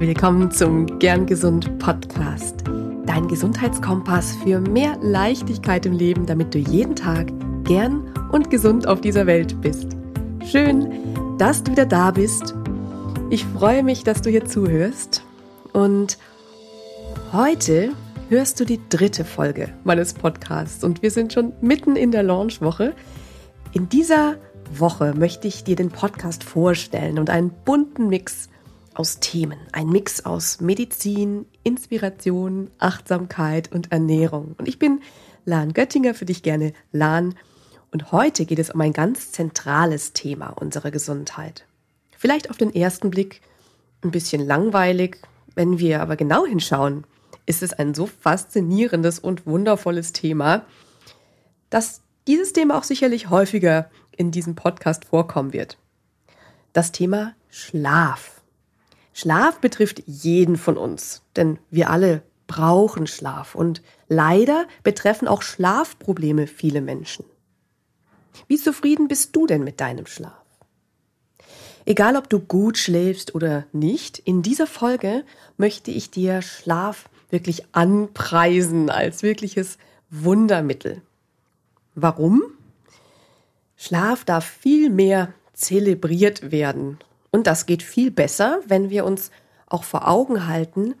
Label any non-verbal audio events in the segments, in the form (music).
Willkommen zum Gern Gesund Podcast. Dein Gesundheitskompass für mehr Leichtigkeit im Leben, damit du jeden Tag gern und gesund auf dieser Welt bist. Schön, dass du wieder da bist. Ich freue mich, dass du hier zuhörst. Und heute hörst du die dritte Folge meines Podcasts und wir sind schon mitten in der Launchwoche. In dieser Woche möchte ich dir den Podcast vorstellen und einen bunten Mix aus Themen. Ein Mix aus Medizin, Inspiration, Achtsamkeit und Ernährung. Und ich bin Lahn Göttinger, für dich gerne Lahn. Und heute geht es um ein ganz zentrales Thema unserer Gesundheit. Vielleicht auf den ersten Blick ein bisschen langweilig, wenn wir aber genau hinschauen, ist es ein so faszinierendes und wundervolles Thema, dass dieses Thema auch sicherlich häufiger in diesem Podcast vorkommen wird. Das Thema Schlaf. Schlaf betrifft jeden von uns, denn wir alle brauchen Schlaf und leider betreffen auch Schlafprobleme viele Menschen. Wie zufrieden bist du denn mit deinem Schlaf? Egal ob du gut schläfst oder nicht, in dieser Folge möchte ich dir Schlaf wirklich anpreisen als wirkliches Wundermittel. Warum? Schlaf darf viel mehr zelebriert werden und das geht viel besser, wenn wir uns auch vor Augen halten,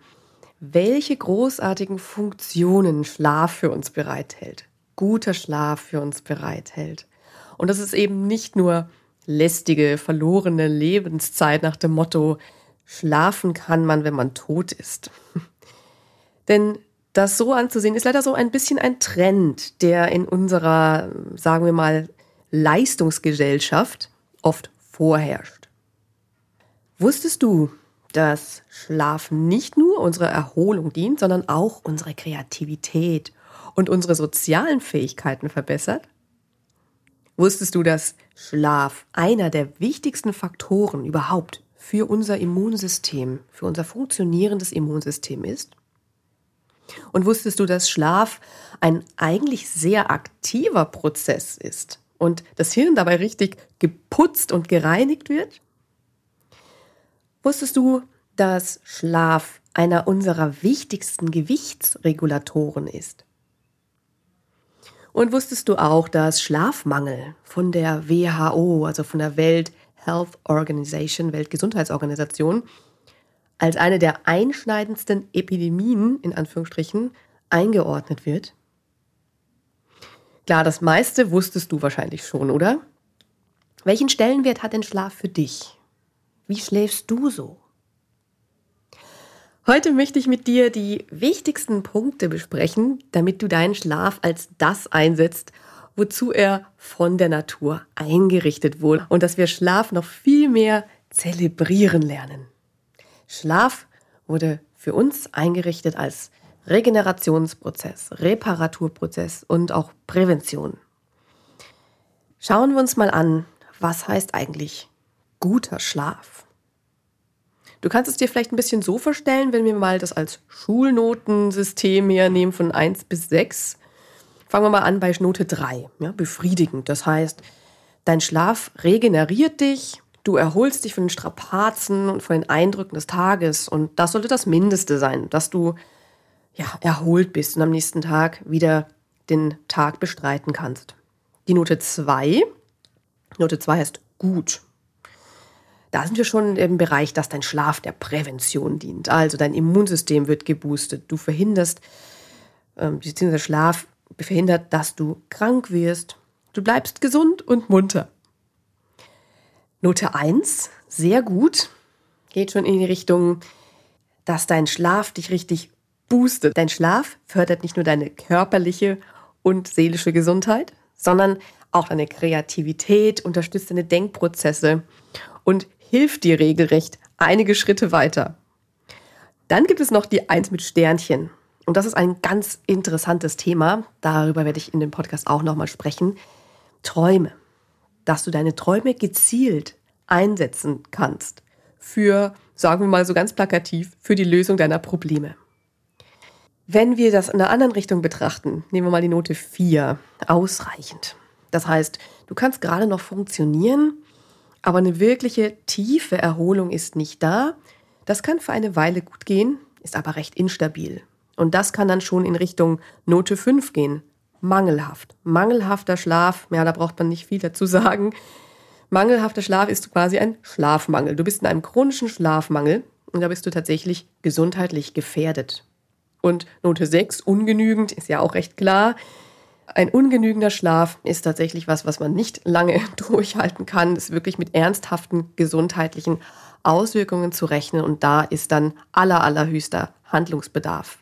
welche großartigen Funktionen Schlaf für uns bereithält. Guter Schlaf für uns bereithält. Und das ist eben nicht nur lästige, verlorene Lebenszeit nach dem Motto, schlafen kann man, wenn man tot ist. (laughs) Denn das so anzusehen, ist leider so ein bisschen ein Trend, der in unserer, sagen wir mal, Leistungsgesellschaft oft vorherrscht. Wusstest du, dass Schlaf nicht nur unserer Erholung dient, sondern auch unsere Kreativität und unsere sozialen Fähigkeiten verbessert? Wusstest du, dass Schlaf einer der wichtigsten Faktoren überhaupt für unser Immunsystem, für unser funktionierendes Immunsystem ist? Und wusstest du, dass Schlaf ein eigentlich sehr aktiver Prozess ist und das Hirn dabei richtig geputzt und gereinigt wird? Wusstest du, dass Schlaf einer unserer wichtigsten Gewichtsregulatoren ist? Und wusstest du auch, dass Schlafmangel von der WHO, also von der Welt Health Organization, Weltgesundheitsorganisation, als eine der einschneidendsten Epidemien in Anführungsstrichen eingeordnet wird? Klar, das meiste wusstest du wahrscheinlich schon, oder? Welchen Stellenwert hat denn Schlaf für dich? Wie schläfst du so? Heute möchte ich mit dir die wichtigsten Punkte besprechen, damit du deinen Schlaf als das einsetzt, wozu er von der Natur eingerichtet wurde und dass wir Schlaf noch viel mehr zelebrieren lernen. Schlaf wurde für uns eingerichtet als Regenerationsprozess, Reparaturprozess und auch Prävention. Schauen wir uns mal an, was heißt eigentlich guter Schlaf. Du kannst es dir vielleicht ein bisschen so vorstellen, wenn wir mal das als Schulnotensystem hier nehmen von 1 bis 6. Fangen wir mal an bei Note 3, ja, befriedigend. Das heißt, dein Schlaf regeneriert dich, du erholst dich von den Strapazen und von den Eindrücken des Tages und das sollte das Mindeste sein, dass du ja, erholt bist und am nächsten Tag wieder den Tag bestreiten kannst. Die Note 2, Note 2 heißt gut. Da sind wir schon im Bereich, dass dein Schlaf der Prävention dient. Also dein Immunsystem wird geboostet. Du verhinderst, ähm, beziehungsweise Schlaf verhindert, dass du krank wirst. Du bleibst gesund und munter. Note 1, sehr gut, geht schon in die Richtung, dass dein Schlaf dich richtig boostet. Dein Schlaf fördert nicht nur deine körperliche und seelische Gesundheit, sondern auch deine Kreativität, unterstützt deine Denkprozesse und hilft dir regelrecht einige Schritte weiter. Dann gibt es noch die Eins mit Sternchen. Und das ist ein ganz interessantes Thema. Darüber werde ich in dem Podcast auch nochmal sprechen. Träume. Dass du deine Träume gezielt einsetzen kannst. Für, sagen wir mal so ganz plakativ, für die Lösung deiner Probleme. Wenn wir das in einer anderen Richtung betrachten, nehmen wir mal die Note 4. Ausreichend. Das heißt, du kannst gerade noch funktionieren, aber eine wirkliche tiefe Erholung ist nicht da. Das kann für eine Weile gut gehen, ist aber recht instabil. Und das kann dann schon in Richtung Note 5 gehen. Mangelhaft. Mangelhafter Schlaf, ja, da braucht man nicht viel dazu sagen. Mangelhafter Schlaf ist quasi ein Schlafmangel. Du bist in einem chronischen Schlafmangel und da bist du tatsächlich gesundheitlich gefährdet. Und Note 6, ungenügend, ist ja auch recht klar. Ein ungenügender Schlaf ist tatsächlich was, was man nicht lange (laughs) durchhalten kann. Das ist wirklich mit ernsthaften gesundheitlichen Auswirkungen zu rechnen und da ist dann aller, allerhöchster Handlungsbedarf.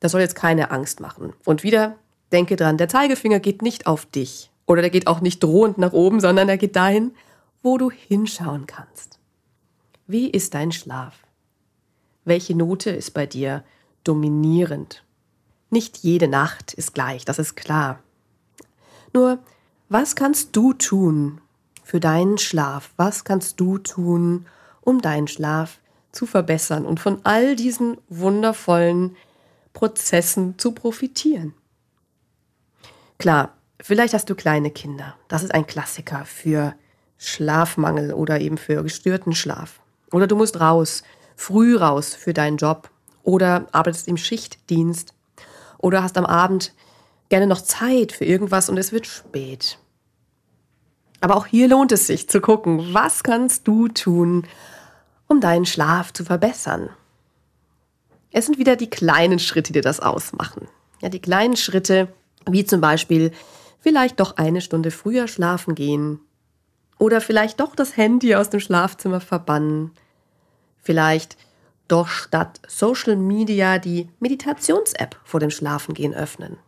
Das soll jetzt keine Angst machen. Und wieder, denke dran, der Zeigefinger geht nicht auf dich oder der geht auch nicht drohend nach oben, sondern er geht dahin, wo du hinschauen kannst. Wie ist dein Schlaf? Welche Note ist bei dir dominierend? Nicht jede Nacht ist gleich, das ist klar. Nur, was kannst du tun für deinen Schlaf? Was kannst du tun, um deinen Schlaf zu verbessern und von all diesen wundervollen Prozessen zu profitieren? Klar, vielleicht hast du kleine Kinder. Das ist ein Klassiker für Schlafmangel oder eben für gestörten Schlaf. Oder du musst raus, früh raus für deinen Job oder arbeitest im Schichtdienst oder hast am Abend gerne noch Zeit für irgendwas und es wird spät. Aber auch hier lohnt es sich zu gucken, was kannst du tun, um deinen Schlaf zu verbessern. Es sind wieder die kleinen Schritte, die das ausmachen. Ja, die kleinen Schritte, wie zum Beispiel vielleicht doch eine Stunde früher schlafen gehen oder vielleicht doch das Handy aus dem Schlafzimmer verbannen. Vielleicht doch statt Social Media die Meditations-App vor dem Schlafengehen öffnen.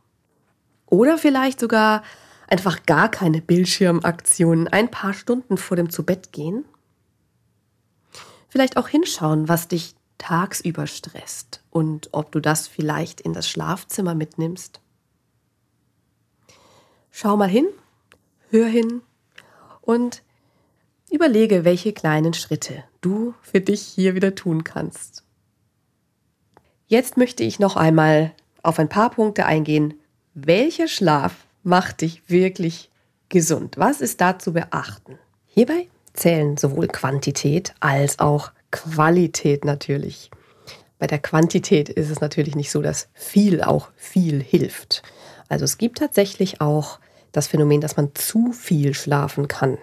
Oder vielleicht sogar einfach gar keine Bildschirmaktionen ein paar Stunden vor dem Zubettgehen. Vielleicht auch hinschauen, was dich tagsüber stresst und ob du das vielleicht in das Schlafzimmer mitnimmst. Schau mal hin, hör hin und überlege, welche kleinen Schritte du für dich hier wieder tun kannst. Jetzt möchte ich noch einmal auf ein paar Punkte eingehen. Welcher Schlaf macht dich wirklich gesund? Was ist da zu beachten? Hierbei zählen sowohl Quantität als auch Qualität natürlich. Bei der Quantität ist es natürlich nicht so, dass viel auch viel hilft. Also es gibt tatsächlich auch das Phänomen, dass man zu viel schlafen kann.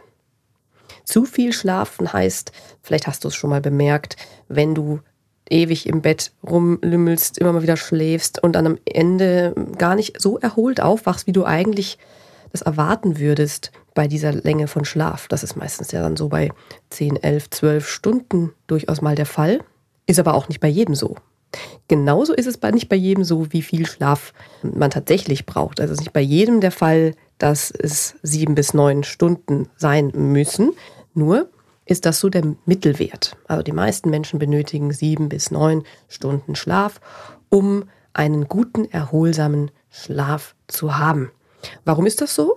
Zu viel schlafen heißt, vielleicht hast du es schon mal bemerkt, wenn du ewig im Bett rumlümmelst, immer mal wieder schläfst und dann am Ende gar nicht so erholt aufwachst, wie du eigentlich das erwarten würdest bei dieser Länge von Schlaf. Das ist meistens ja dann so bei 10, 11, 12 Stunden durchaus mal der Fall. Ist aber auch nicht bei jedem so. Genauso ist es bei, nicht bei jedem so, wie viel Schlaf man tatsächlich braucht. Also es ist nicht bei jedem der Fall, dass es sieben bis neun Stunden sein müssen. Nur ist das so der Mittelwert. Also die meisten Menschen benötigen sieben bis neun Stunden Schlaf, um einen guten, erholsamen Schlaf zu haben. Warum ist das so?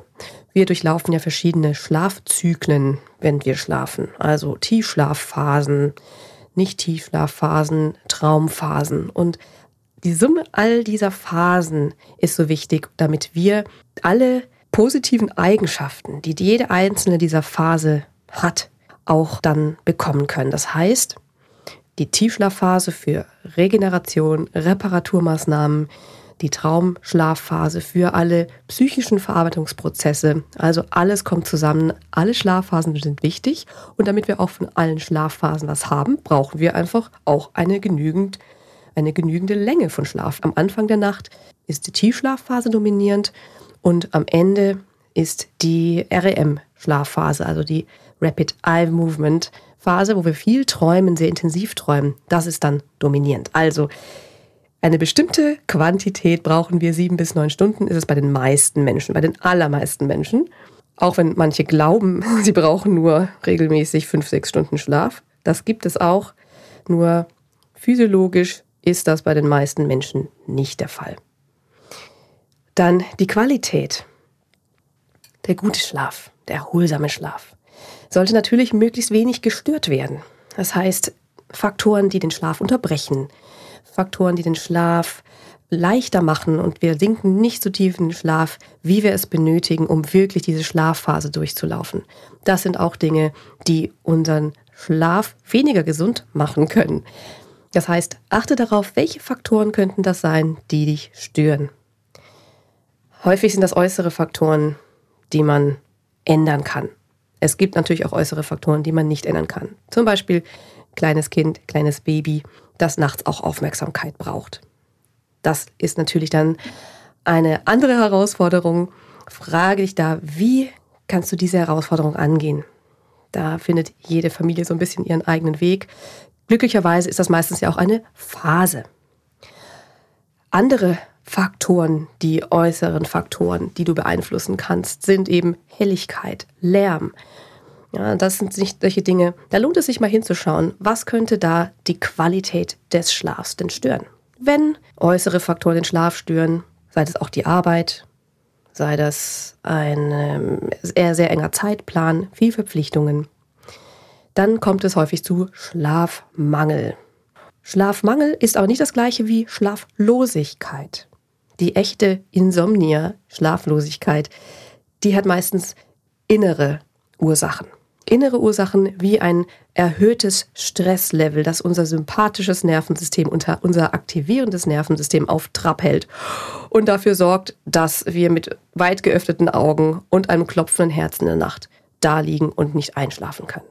Wir durchlaufen ja verschiedene Schlafzyklen, wenn wir schlafen. Also Tiefschlafphasen, Nicht-Tiefschlafphasen, Traumphasen. Und die Summe all dieser Phasen ist so wichtig, damit wir alle positiven Eigenschaften, die jede einzelne dieser Phase hat, auch dann bekommen können. Das heißt, die Tiefschlafphase für Regeneration, Reparaturmaßnahmen, die Traumschlafphase für alle psychischen Verarbeitungsprozesse. Also alles kommt zusammen. Alle Schlafphasen sind wichtig. Und damit wir auch von allen Schlafphasen was haben, brauchen wir einfach auch eine genügend, eine genügende Länge von Schlaf. Am Anfang der Nacht ist die Tiefschlafphase dominierend und am Ende ist die REM-Schlafphase, also die Rapid Eye Movement Phase, wo wir viel träumen, sehr intensiv träumen. Das ist dann dominierend. Also eine bestimmte Quantität brauchen wir sieben bis neun Stunden, ist es bei den meisten Menschen, bei den allermeisten Menschen. Auch wenn manche glauben, (laughs) sie brauchen nur regelmäßig fünf, sechs Stunden Schlaf. Das gibt es auch. Nur physiologisch ist das bei den meisten Menschen nicht der Fall. Dann die Qualität. Der gute Schlaf, der erholsame Schlaf sollte natürlich möglichst wenig gestört werden. Das heißt, Faktoren, die den Schlaf unterbrechen, Faktoren, die den Schlaf leichter machen und wir sinken nicht so tief in den Schlaf, wie wir es benötigen, um wirklich diese Schlafphase durchzulaufen. Das sind auch Dinge, die unseren Schlaf weniger gesund machen können. Das heißt, achte darauf, welche Faktoren könnten das sein, die dich stören. Häufig sind das äußere Faktoren, die man ändern kann. Es gibt natürlich auch äußere Faktoren, die man nicht ändern kann. Zum Beispiel kleines Kind, kleines Baby, das nachts auch Aufmerksamkeit braucht. Das ist natürlich dann eine andere Herausforderung. Frage dich da, wie kannst du diese Herausforderung angehen? Da findet jede Familie so ein bisschen ihren eigenen Weg. Glücklicherweise ist das meistens ja auch eine Phase. Andere Faktoren, die äußeren Faktoren, die du beeinflussen kannst, sind eben Helligkeit, Lärm. Ja, das sind nicht solche Dinge. Da lohnt es sich mal hinzuschauen, was könnte da die Qualität des Schlafs denn stören. Wenn äußere Faktoren den Schlaf stören, sei das auch die Arbeit, sei das ein ähm, eher sehr enger Zeitplan, viel Verpflichtungen, dann kommt es häufig zu Schlafmangel. Schlafmangel ist aber nicht das gleiche wie Schlaflosigkeit die echte Insomnia, Schlaflosigkeit, die hat meistens innere Ursachen. Innere Ursachen wie ein erhöhtes Stresslevel, das unser sympathisches Nervensystem, unser aktivierendes Nervensystem auf Trab hält und dafür sorgt, dass wir mit weit geöffneten Augen und einem klopfenden Herzen in der Nacht da liegen und nicht einschlafen können.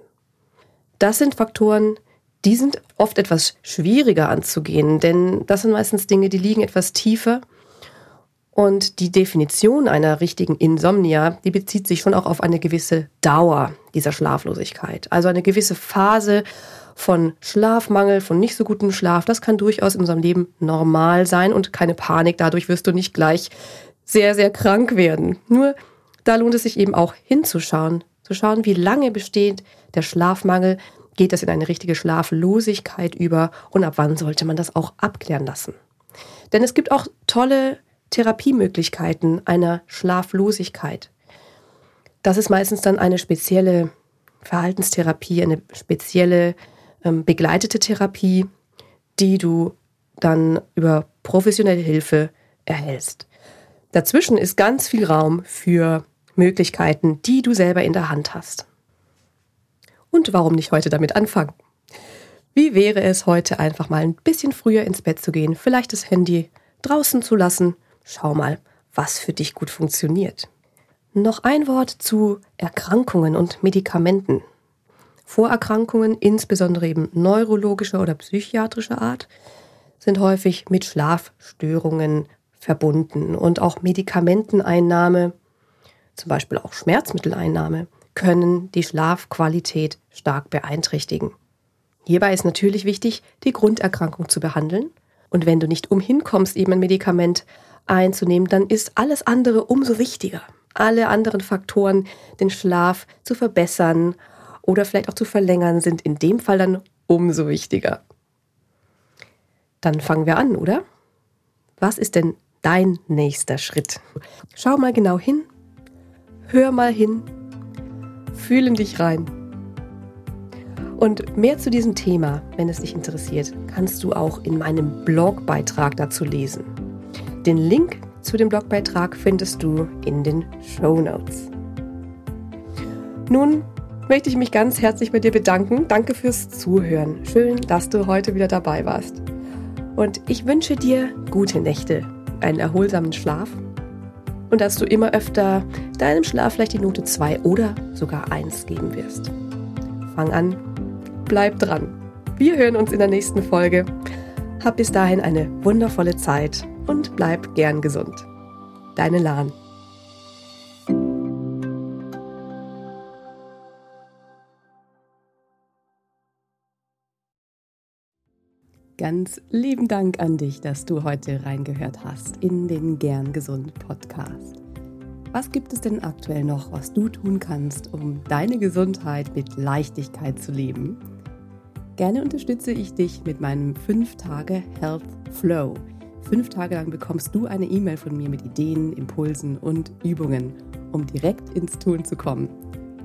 Das sind Faktoren, die sind oft etwas schwieriger anzugehen, denn das sind meistens Dinge, die liegen etwas tiefer und die Definition einer richtigen Insomnia, die bezieht sich schon auch auf eine gewisse Dauer dieser Schlaflosigkeit. Also eine gewisse Phase von Schlafmangel, von nicht so gutem Schlaf. Das kann durchaus in unserem Leben normal sein und keine Panik. Dadurch wirst du nicht gleich sehr, sehr krank werden. Nur da lohnt es sich eben auch hinzuschauen, zu schauen, wie lange besteht der Schlafmangel, geht das in eine richtige Schlaflosigkeit über und ab wann sollte man das auch abklären lassen. Denn es gibt auch tolle Therapiemöglichkeiten einer Schlaflosigkeit. Das ist meistens dann eine spezielle Verhaltenstherapie, eine spezielle ähm, begleitete Therapie, die du dann über professionelle Hilfe erhältst. Dazwischen ist ganz viel Raum für Möglichkeiten, die du selber in der Hand hast. Und warum nicht heute damit anfangen? Wie wäre es heute einfach mal ein bisschen früher ins Bett zu gehen, vielleicht das Handy draußen zu lassen Schau mal, was für dich gut funktioniert. Noch ein Wort zu Erkrankungen und Medikamenten. Vorerkrankungen, insbesondere eben neurologischer oder psychiatrischer Art, sind häufig mit Schlafstörungen verbunden und auch Medikamenteneinnahme, zum Beispiel auch Schmerzmitteleinnahme, können die Schlafqualität stark beeinträchtigen. Hierbei ist natürlich wichtig, die Grunderkrankung zu behandeln und wenn du nicht umhin kommst, eben ein Medikament einzunehmen, dann ist alles andere umso wichtiger. Alle anderen Faktoren, den Schlaf zu verbessern oder vielleicht auch zu verlängern, sind in dem Fall dann umso wichtiger. Dann fangen wir an, oder? Was ist denn dein nächster Schritt? Schau mal genau hin, hör mal hin, fühle dich rein. Und mehr zu diesem Thema, wenn es dich interessiert, kannst du auch in meinem Blogbeitrag dazu lesen. Den Link zu dem Blogbeitrag findest du in den Show Notes. Nun möchte ich mich ganz herzlich bei dir bedanken. Danke fürs Zuhören. Schön, dass du heute wieder dabei warst. Und ich wünsche dir gute Nächte, einen erholsamen Schlaf und dass du immer öfter deinem Schlaf vielleicht die Note 2 oder sogar 1 geben wirst. Fang an, bleib dran. Wir hören uns in der nächsten Folge. Hab bis dahin eine wundervolle Zeit und bleib gern gesund. Deine Lahn. Ganz lieben Dank an dich, dass du heute reingehört hast in den Gern Gesund Podcast. Was gibt es denn aktuell noch, was du tun kannst, um deine Gesundheit mit Leichtigkeit zu leben? Gerne unterstütze ich dich mit meinem 5-Tage Health Flow. Fünf Tage lang bekommst du eine E-Mail von mir mit Ideen, Impulsen und Übungen, um direkt ins Tun zu kommen.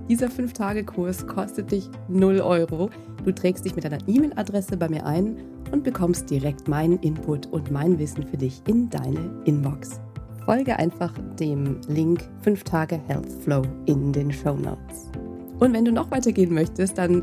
Dieser 5-Tage-Kurs kostet dich 0 Euro. Du trägst dich mit deiner E-Mail-Adresse bei mir ein und bekommst direkt meinen Input und mein Wissen für dich in deine Inbox. Folge einfach dem Link 5 Tage Health Flow in den Show Notes. Und wenn du noch weitergehen möchtest, dann